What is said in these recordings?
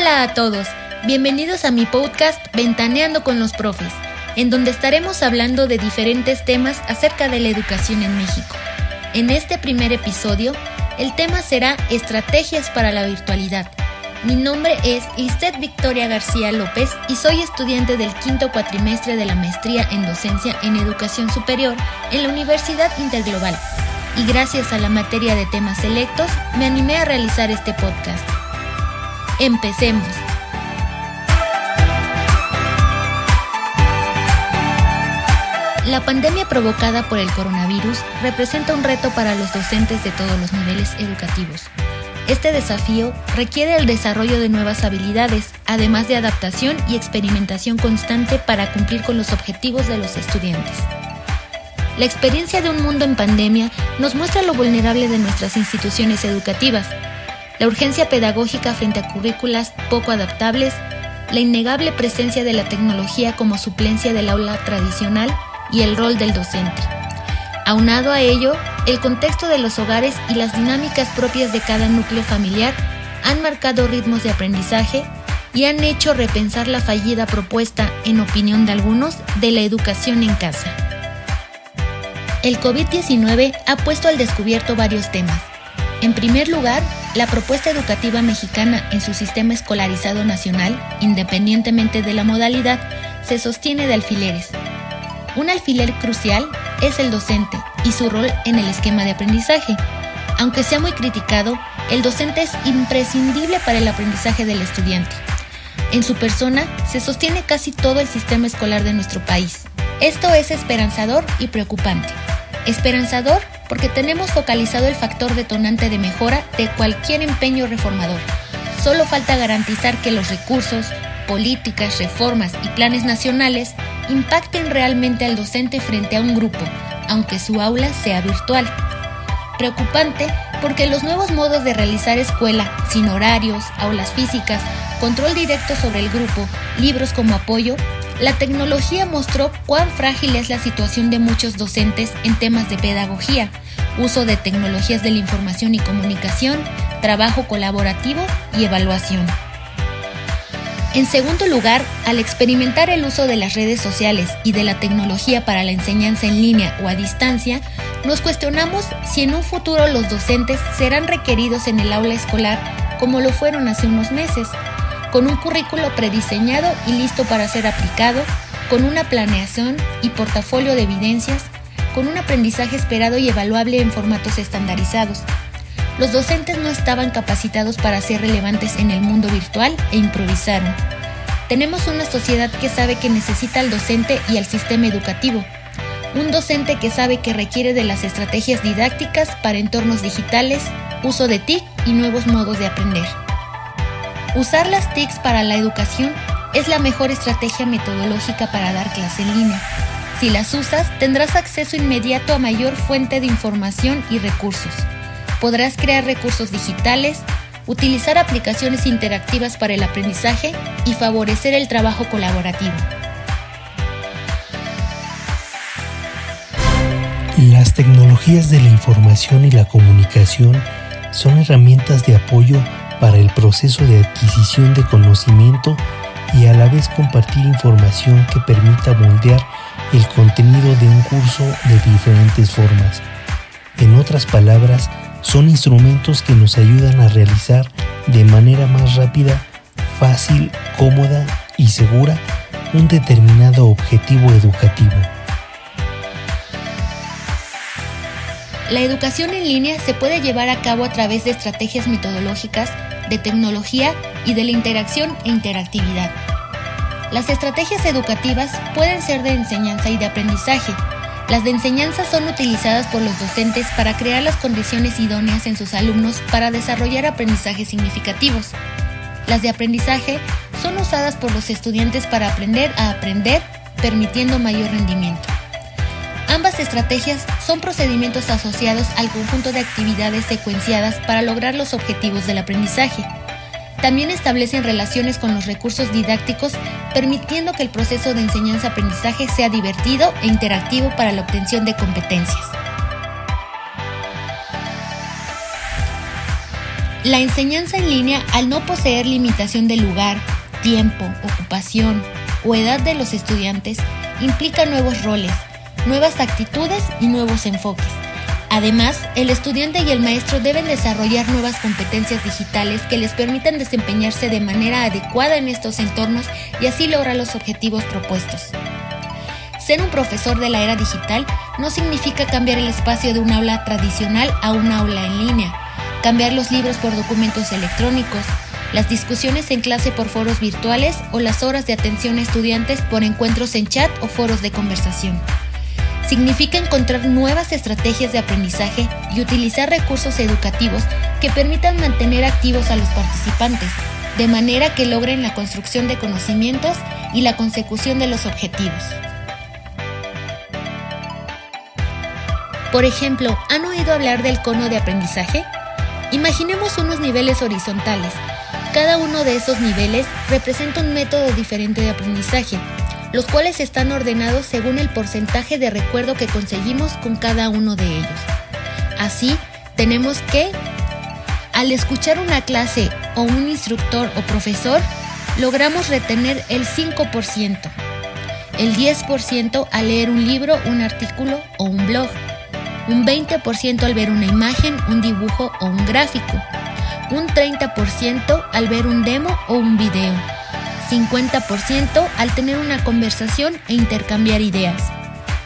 Hola a todos, bienvenidos a mi podcast Ventaneando con los Profes, en donde estaremos hablando de diferentes temas acerca de la educación en México. En este primer episodio, el tema será Estrategias para la Virtualidad. Mi nombre es Istet Victoria García López y soy estudiante del quinto cuatrimestre de la maestría en docencia en educación superior en la Universidad Interglobal. Y gracias a la materia de temas selectos, me animé a realizar este podcast. Empecemos. La pandemia provocada por el coronavirus representa un reto para los docentes de todos los niveles educativos. Este desafío requiere el desarrollo de nuevas habilidades, además de adaptación y experimentación constante para cumplir con los objetivos de los estudiantes. La experiencia de un mundo en pandemia nos muestra lo vulnerable de nuestras instituciones educativas, la urgencia pedagógica frente a currículas poco adaptables, la innegable presencia de la tecnología como suplencia del aula tradicional y el rol del docente. Aunado a ello, el contexto de los hogares y las dinámicas propias de cada núcleo familiar han marcado ritmos de aprendizaje y han hecho repensar la fallida propuesta, en opinión de algunos, de la educación en casa. El COVID-19 ha puesto al descubierto varios temas, en primer lugar, la propuesta educativa mexicana en su sistema escolarizado nacional, independientemente de la modalidad, se sostiene de alfileres. Un alfiler crucial es el docente y su rol en el esquema de aprendizaje. Aunque sea muy criticado, el docente es imprescindible para el aprendizaje del estudiante. En su persona se sostiene casi todo el sistema escolar de nuestro país. Esto es esperanzador y preocupante. Esperanzador porque tenemos focalizado el factor detonante de mejora de cualquier empeño reformador. Solo falta garantizar que los recursos, políticas, reformas y planes nacionales impacten realmente al docente frente a un grupo, aunque su aula sea virtual. Preocupante porque los nuevos modos de realizar escuela, sin horarios, aulas físicas, control directo sobre el grupo, libros como apoyo, la tecnología mostró cuán frágil es la situación de muchos docentes en temas de pedagogía, uso de tecnologías de la información y comunicación, trabajo colaborativo y evaluación. En segundo lugar, al experimentar el uso de las redes sociales y de la tecnología para la enseñanza en línea o a distancia, nos cuestionamos si en un futuro los docentes serán requeridos en el aula escolar como lo fueron hace unos meses con un currículo prediseñado y listo para ser aplicado, con una planeación y portafolio de evidencias, con un aprendizaje esperado y evaluable en formatos estandarizados. Los docentes no estaban capacitados para ser relevantes en el mundo virtual e improvisaron. Tenemos una sociedad que sabe que necesita al docente y al sistema educativo. Un docente que sabe que requiere de las estrategias didácticas para entornos digitales, uso de TIC y nuevos modos de aprender. Usar las TICs para la educación es la mejor estrategia metodológica para dar clase en línea. Si las usas, tendrás acceso inmediato a mayor fuente de información y recursos. Podrás crear recursos digitales, utilizar aplicaciones interactivas para el aprendizaje y favorecer el trabajo colaborativo. Las tecnologías de la información y la comunicación son herramientas de apoyo para el proceso de adquisición de conocimiento y a la vez compartir información que permita moldear el contenido de un curso de diferentes formas. En otras palabras, son instrumentos que nos ayudan a realizar de manera más rápida, fácil, cómoda y segura un determinado objetivo educativo. La educación en línea se puede llevar a cabo a través de estrategias metodológicas de tecnología y de la interacción e interactividad. Las estrategias educativas pueden ser de enseñanza y de aprendizaje. Las de enseñanza son utilizadas por los docentes para crear las condiciones idóneas en sus alumnos para desarrollar aprendizajes significativos. Las de aprendizaje son usadas por los estudiantes para aprender a aprender, permitiendo mayor rendimiento. Ambas estrategias son procedimientos asociados al conjunto de actividades secuenciadas para lograr los objetivos del aprendizaje. También establecen relaciones con los recursos didácticos, permitiendo que el proceso de enseñanza-aprendizaje sea divertido e interactivo para la obtención de competencias. La enseñanza en línea, al no poseer limitación de lugar, tiempo, ocupación o edad de los estudiantes, implica nuevos roles, nuevas actitudes y nuevos enfoques. Además, el estudiante y el maestro deben desarrollar nuevas competencias digitales que les permitan desempeñarse de manera adecuada en estos entornos y así lograr los objetivos propuestos. Ser un profesor de la era digital no significa cambiar el espacio de un aula tradicional a un aula en línea, cambiar los libros por documentos electrónicos, las discusiones en clase por foros virtuales o las horas de atención a estudiantes por encuentros en chat o foros de conversación. Significa encontrar nuevas estrategias de aprendizaje y utilizar recursos educativos que permitan mantener activos a los participantes, de manera que logren la construcción de conocimientos y la consecución de los objetivos. Por ejemplo, ¿han oído hablar del cono de aprendizaje? Imaginemos unos niveles horizontales. Cada uno de esos niveles representa un método diferente de aprendizaje, los cuales están ordenados según el porcentaje de recuerdo que conseguimos con cada uno de ellos. Así, tenemos que, al escuchar una clase o un instructor o profesor, logramos retener el 5%, el 10% al leer un libro, un artículo o un blog, un 20% al ver una imagen, un dibujo o un gráfico, un 30% al ver un demo o un video, 50% al tener una conversación e intercambiar ideas,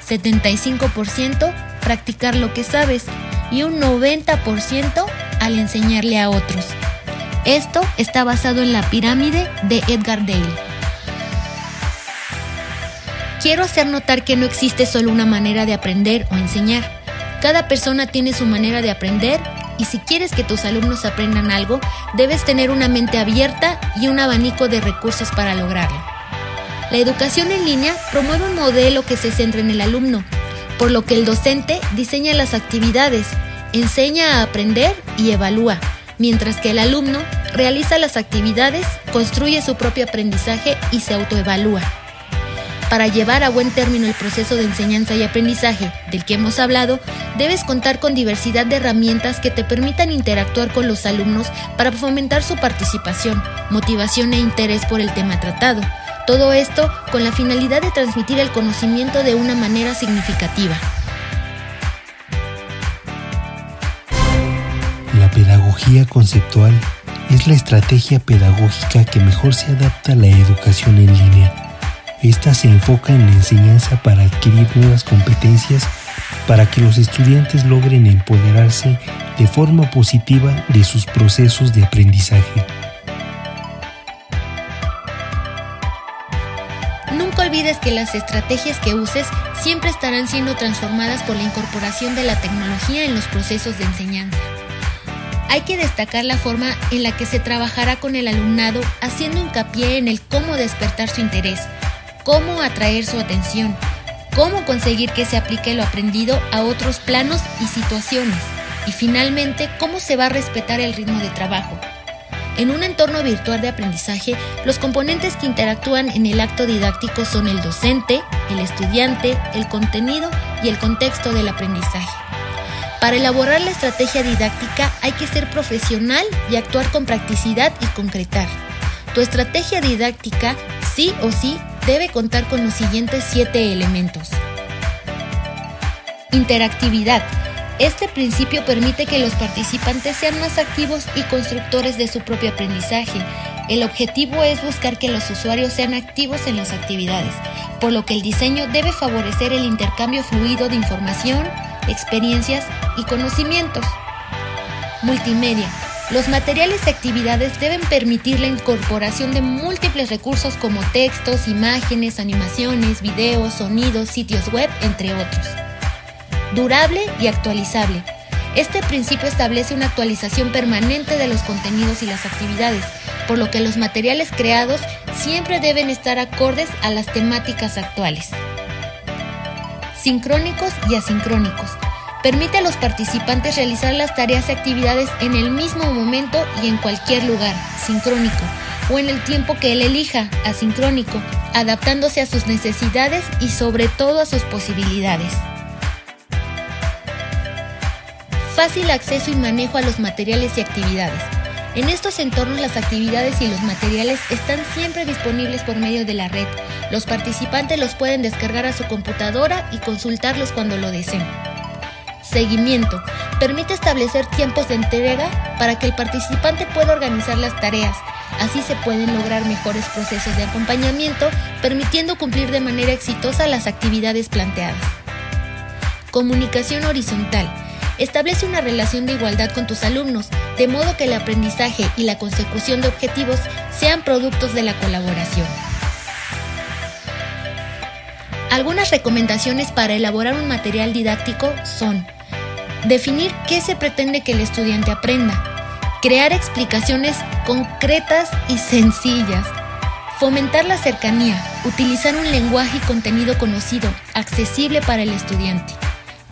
75% practicar lo que sabes y un 90% al enseñarle a otros. Esto está basado en la pirámide de Edgar Dale. Quiero hacer notar que no existe solo una manera de aprender o enseñar. Cada persona tiene su manera de aprender y si quieres que tus alumnos aprendan algo, debes tener una mente abierta y un abanico de recursos para lograrlo. La educación en línea promueve un modelo que se centra en el alumno, por lo que el docente diseña las actividades, enseña a aprender y evalúa, mientras que el alumno realiza las actividades, construye su propio aprendizaje y se autoevalúa. Para llevar a buen término el proceso de enseñanza y aprendizaje del que hemos hablado, debes contar con diversidad de herramientas que te permitan interactuar con los alumnos para fomentar su participación, motivación e interés por el tema tratado. Todo esto con la finalidad de transmitir el conocimiento de una manera significativa. La pedagogía conceptual es la estrategia pedagógica que mejor se adapta a la educación en línea esta se enfoca en la enseñanza para adquirir nuevas competencias para que los estudiantes logren empoderarse de forma positiva de sus procesos de aprendizaje. Nunca olvides que las estrategias que uses siempre estarán siendo transformadas por la incorporación de la tecnología en los procesos de enseñanza. Hay que destacar la forma en la que se trabajará con el alumnado haciendo hincapié en el cómo despertar su interés, cómo atraer su atención, cómo conseguir que se aplique lo aprendido a otros planos y situaciones, y finalmente cómo se va a respetar el ritmo de trabajo. En un entorno virtual de aprendizaje, los componentes que interactúan en el acto didáctico son el docente, el estudiante, el contenido y el contexto del aprendizaje. Para elaborar la estrategia didáctica hay que ser profesional y actuar con practicidad y concretar. Tu estrategia didáctica sí o sí debe contar con los siguientes siete elementos. Interactividad. Este principio permite que los participantes sean más activos y constructores de su propio aprendizaje. El objetivo es buscar que los usuarios sean activos en las actividades, por lo que el diseño debe favorecer el intercambio fluido de información, experiencias y conocimientos. Multimedia. Los materiales y actividades deben permitir la incorporación de múltiples recursos como textos, imágenes, animaciones, videos, sonidos, sitios web, entre otros. Durable y actualizable. Este principio establece una actualización permanente de los contenidos y las actividades, por lo que los materiales creados siempre deben estar acordes a las temáticas actuales. Sincrónicos y asincrónicos permite a los participantes realizar las tareas y actividades en el mismo momento y en cualquier lugar, sincrónico, o en el tiempo que él elija, asincrónico, adaptándose a sus necesidades y sobre todo a sus posibilidades. Fácil acceso y manejo a los materiales y actividades. En estos entornos las actividades y los materiales están siempre disponibles por medio de la red. Los participantes los pueden descargar a su computadora y consultarlos cuando lo deseen. Seguimiento. Permite establecer tiempos de entrega para que el participante pueda organizar las tareas. Así se pueden lograr mejores procesos de acompañamiento, permitiendo cumplir de manera exitosa las actividades planteadas. Comunicación horizontal. Establece una relación de igualdad con tus alumnos, de modo que el aprendizaje y la consecución de objetivos sean productos de la colaboración. Algunas recomendaciones para elaborar un material didáctico son definir qué se pretende que el estudiante aprenda, crear explicaciones concretas y sencillas, fomentar la cercanía, utilizar un lenguaje y contenido conocido, accesible para el estudiante,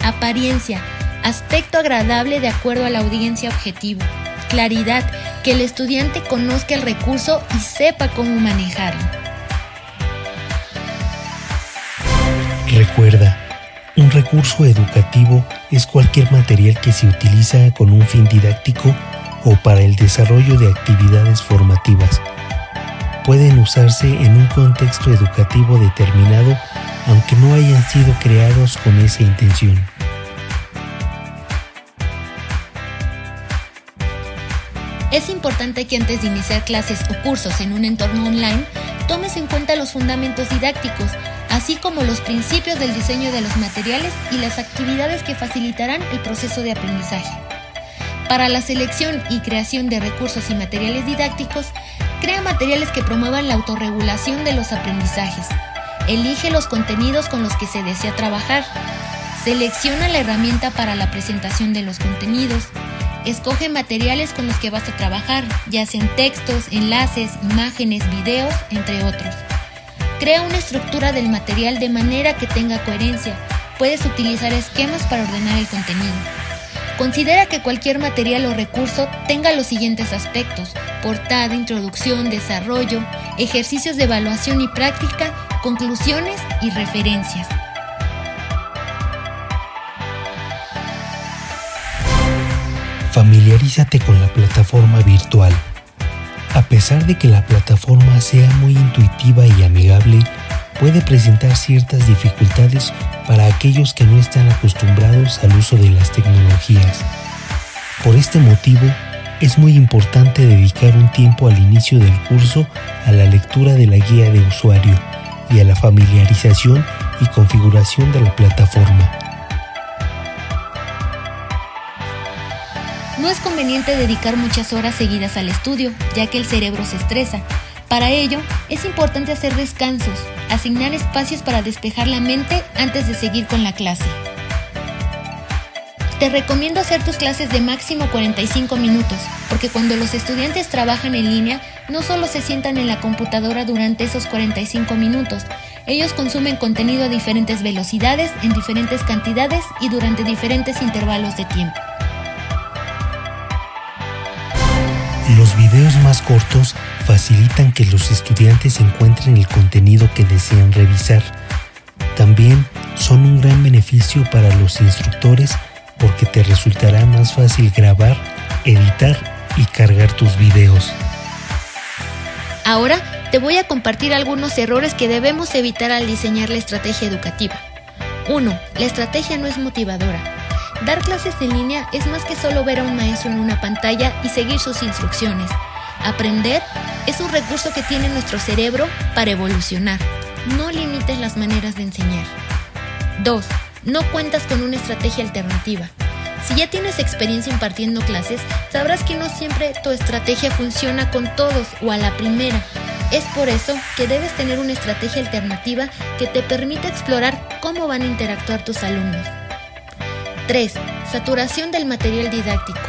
apariencia, aspecto agradable de acuerdo a la audiencia objetivo, claridad, que el estudiante conozca el recurso y sepa cómo manejarlo. Recuerda, un recurso educativo es cualquier material que se utiliza con un fin didáctico o para el desarrollo de actividades formativas. Pueden usarse en un contexto educativo determinado aunque no hayan sido creados con esa intención. Es importante que antes de iniciar clases o cursos en un entorno online, tomes en cuenta los fundamentos didácticos, así como los principios del diseño de los materiales y las actividades que facilitarán el proceso de aprendizaje. Para la selección y creación de recursos y materiales didácticos, crea materiales que promuevan la autorregulación de los aprendizajes. Elige los contenidos con los que se desea trabajar. Selecciona la herramienta para la presentación de los contenidos Escoge materiales con los que vas a trabajar, ya sean textos, enlaces, imágenes, videos, entre otros. Crea una estructura del material de manera que tenga coherencia. Puedes utilizar esquemas para ordenar el contenido. Considera que cualquier material o recurso tenga los siguientes aspectos, portada, introducción, desarrollo, ejercicios de evaluación y práctica, conclusiones y referencias. familiarízate con la plataforma virtual. A pesar de que la plataforma sea muy intuitiva y amigable, puede presentar ciertas dificultades para aquellos que no están acostumbrados al uso de las tecnologías. Por este motivo, es muy importante dedicar un tiempo al inicio del curso a la lectura de la guía de usuario y a la familiarización y configuración de la plataforma. No es conveniente dedicar muchas horas seguidas al estudio, ya que el cerebro se estresa. Para ello, es importante hacer descansos, asignar espacios para despejar la mente antes de seguir con la clase. Te recomiendo hacer tus clases de máximo 45 minutos, porque cuando los estudiantes trabajan en línea, no solo se sientan en la computadora durante esos 45 minutos, ellos consumen contenido a diferentes velocidades, en diferentes cantidades y durante diferentes intervalos de tiempo. Los videos más cortos facilitan que los estudiantes encuentren el contenido que desean revisar. También son un gran beneficio para los instructores porque te resultará más fácil grabar, editar y cargar tus videos. Ahora te voy a compartir algunos errores que debemos evitar al diseñar la estrategia educativa. 1. La estrategia no es motivadora. Dar clases en línea es más que solo ver a un maestro en una pantalla y seguir sus instrucciones. Aprender es un recurso que tiene nuestro cerebro para evolucionar. No limites las maneras de enseñar. 2. No cuentas con una estrategia alternativa. Si ya tienes experiencia impartiendo clases, sabrás que no siempre tu estrategia funciona con todos o a la primera. Es por eso que debes tener una estrategia alternativa que te permita explorar cómo van a interactuar tus alumnos. 3. Saturación del material didáctico.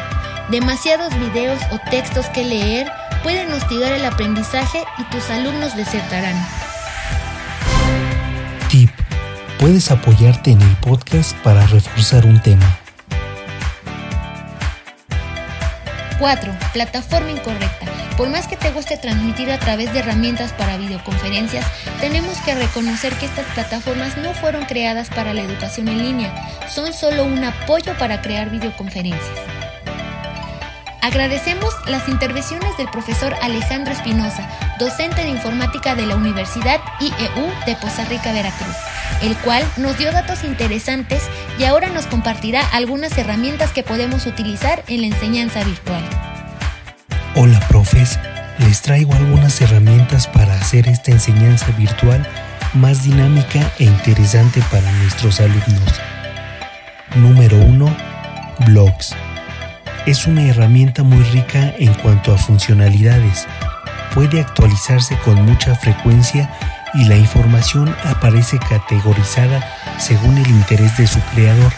Demasiados videos o textos que leer pueden hostigar el aprendizaje y tus alumnos desertarán. Tip. Puedes apoyarte en el podcast para reforzar un tema. 4. Plataforma incorrecta. Por más que te guste transmitir a través de herramientas para videoconferencias, tenemos que reconocer que estas plataformas no fueron creadas para la educación en línea, son solo un apoyo para crear videoconferencias. Agradecemos las intervenciones del profesor Alejandro Espinosa, docente de informática de la Universidad IEU de Poza Rica, Veracruz, el cual nos dio datos interesantes y ahora nos compartirá algunas herramientas que podemos utilizar en la enseñanza virtual. Les traigo algunas herramientas para hacer esta enseñanza virtual más dinámica e interesante para nuestros alumnos. Número 1. Blogs es una herramienta muy rica en cuanto a funcionalidades. Puede actualizarse con mucha frecuencia y la información aparece categorizada según el interés de su creador.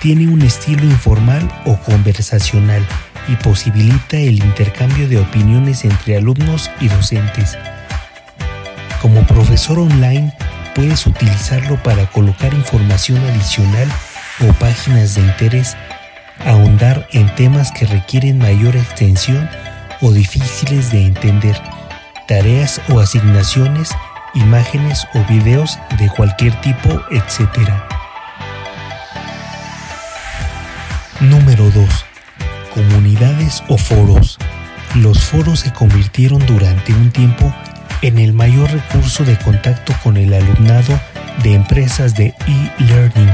Tiene un estilo informal o conversacional y posibilita el intercambio de opiniones entre alumnos y docentes. Como profesor online, puedes utilizarlo para colocar información adicional o páginas de interés ahondar en temas que requieren mayor extensión o difíciles de entender, tareas o asignaciones, imágenes o videos de cualquier tipo, etc. Número 2. Comunidades o foros. Los foros se convirtieron durante un tiempo en el mayor recurso de contacto con el alumnado de empresas de e-learning.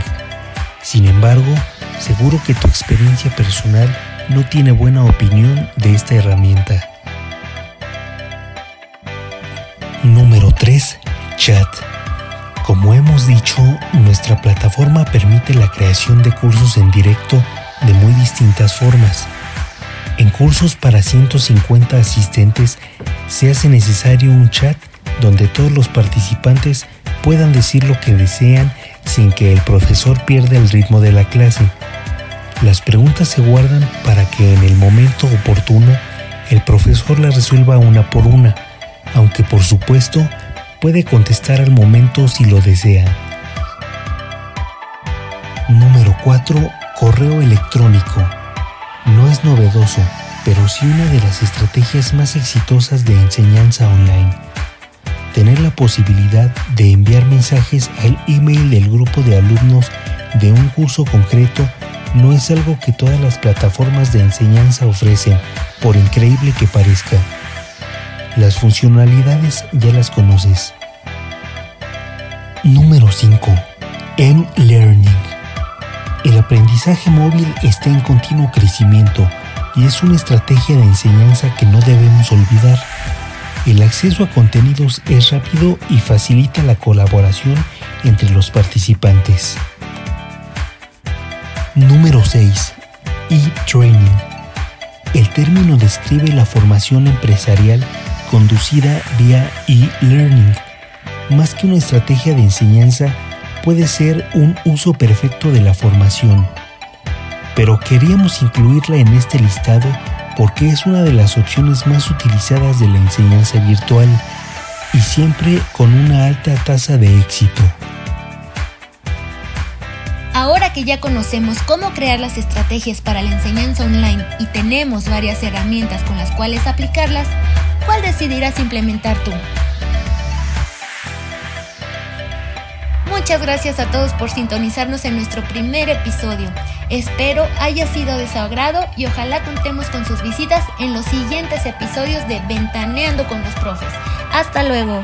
Sin embargo, Seguro que tu experiencia personal no tiene buena opinión de esta herramienta. Número 3. Chat. Como hemos dicho, nuestra plataforma permite la creación de cursos en directo de muy distintas formas. En cursos para 150 asistentes se hace necesario un chat donde todos los participantes puedan decir lo que desean sin que el profesor pierda el ritmo de la clase. Las preguntas se guardan para que en el momento oportuno el profesor las resuelva una por una, aunque por supuesto puede contestar al momento si lo desea. Número 4. Correo electrónico. No es novedoso, pero sí una de las estrategias más exitosas de enseñanza online. Tener la posibilidad de enviar mensajes al email del grupo de alumnos de un curso concreto no es algo que todas las plataformas de enseñanza ofrecen, por increíble que parezca. Las funcionalidades ya las conoces. Número 5. M-Learning. El aprendizaje móvil está en continuo crecimiento y es una estrategia de enseñanza que no debemos olvidar. El acceso a contenidos es rápido y facilita la colaboración entre los participantes. Número 6. E-Training. El término describe la formación empresarial conducida vía e-learning. Más que una estrategia de enseñanza, puede ser un uso perfecto de la formación. Pero queríamos incluirla en este listado porque es una de las opciones más utilizadas de la enseñanza virtual y siempre con una alta tasa de éxito. Ahora que ya conocemos cómo crear las estrategias para la enseñanza online y tenemos varias herramientas con las cuales aplicarlas, ¿cuál decidirás implementar tú? Muchas gracias a todos por sintonizarnos en nuestro primer episodio. Espero haya sido de su agrado y ojalá contemos con sus visitas en los siguientes episodios de Ventaneando con los Profes. Hasta luego.